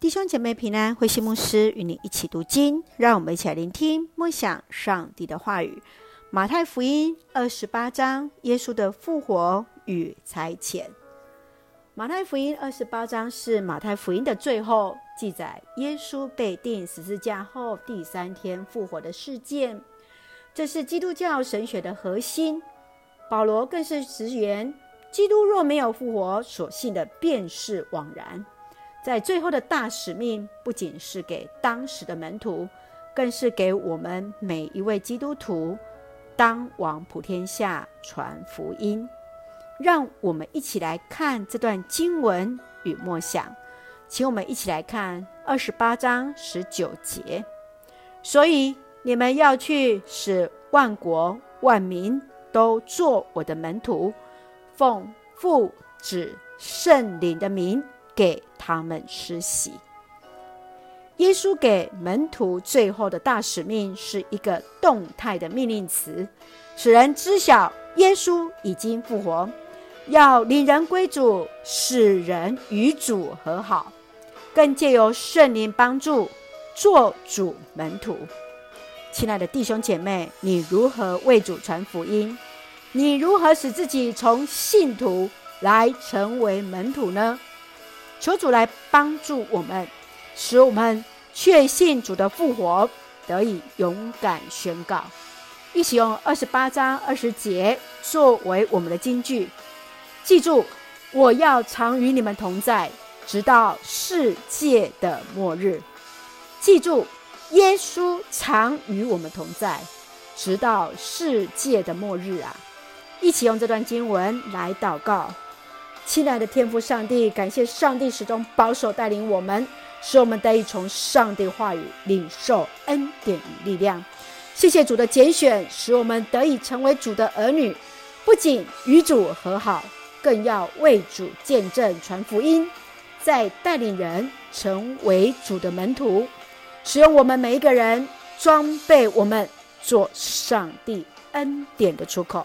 弟兄姐妹平安，慧馨牧师与你一起读经，让我们一起来聆听默想上帝的话语。马太福音二十八章，耶稣的复活与差遣。马太福音二十八章是马太福音的最后，记载耶稣被钉十字架后第三天复活的事件。这是基督教神学的核心。保罗更是直言，基督若没有复活，所信的便是枉然。在最后的大使命，不仅是给当时的门徒，更是给我们每一位基督徒，当往普天下传福音。让我们一起来看这段经文与默想，请我们一起来看二十八章十九节。所以你们要去，使万国万民都做我的门徒，奉父子圣灵的名。给他们施洗。耶稣给门徒最后的大使命是一个动态的命令词，使人知晓耶稣已经复活，要领人归主，使人与主和好，更借由圣灵帮助做主门徒。亲爱的弟兄姐妹，你如何为主传福音？你如何使自己从信徒来成为门徒呢？求主来帮助我们，使我们确信主的复活，得以勇敢宣告。一起用二十八章二十节作为我们的金句，记住：我要常与你们同在，直到世界的末日。记住，耶稣常与我们同在，直到世界的末日啊！一起用这段经文来祷告。亲爱的天父上帝，感谢上帝始终保守带领我们，使我们得以从上帝话语领受恩典与力量。谢谢主的拣选，使我们得以成为主的儿女，不仅与主和好，更要为主见证传福音，再带领人成为主的门徒，使用我们每一个人，装备我们做上帝恩典的出口。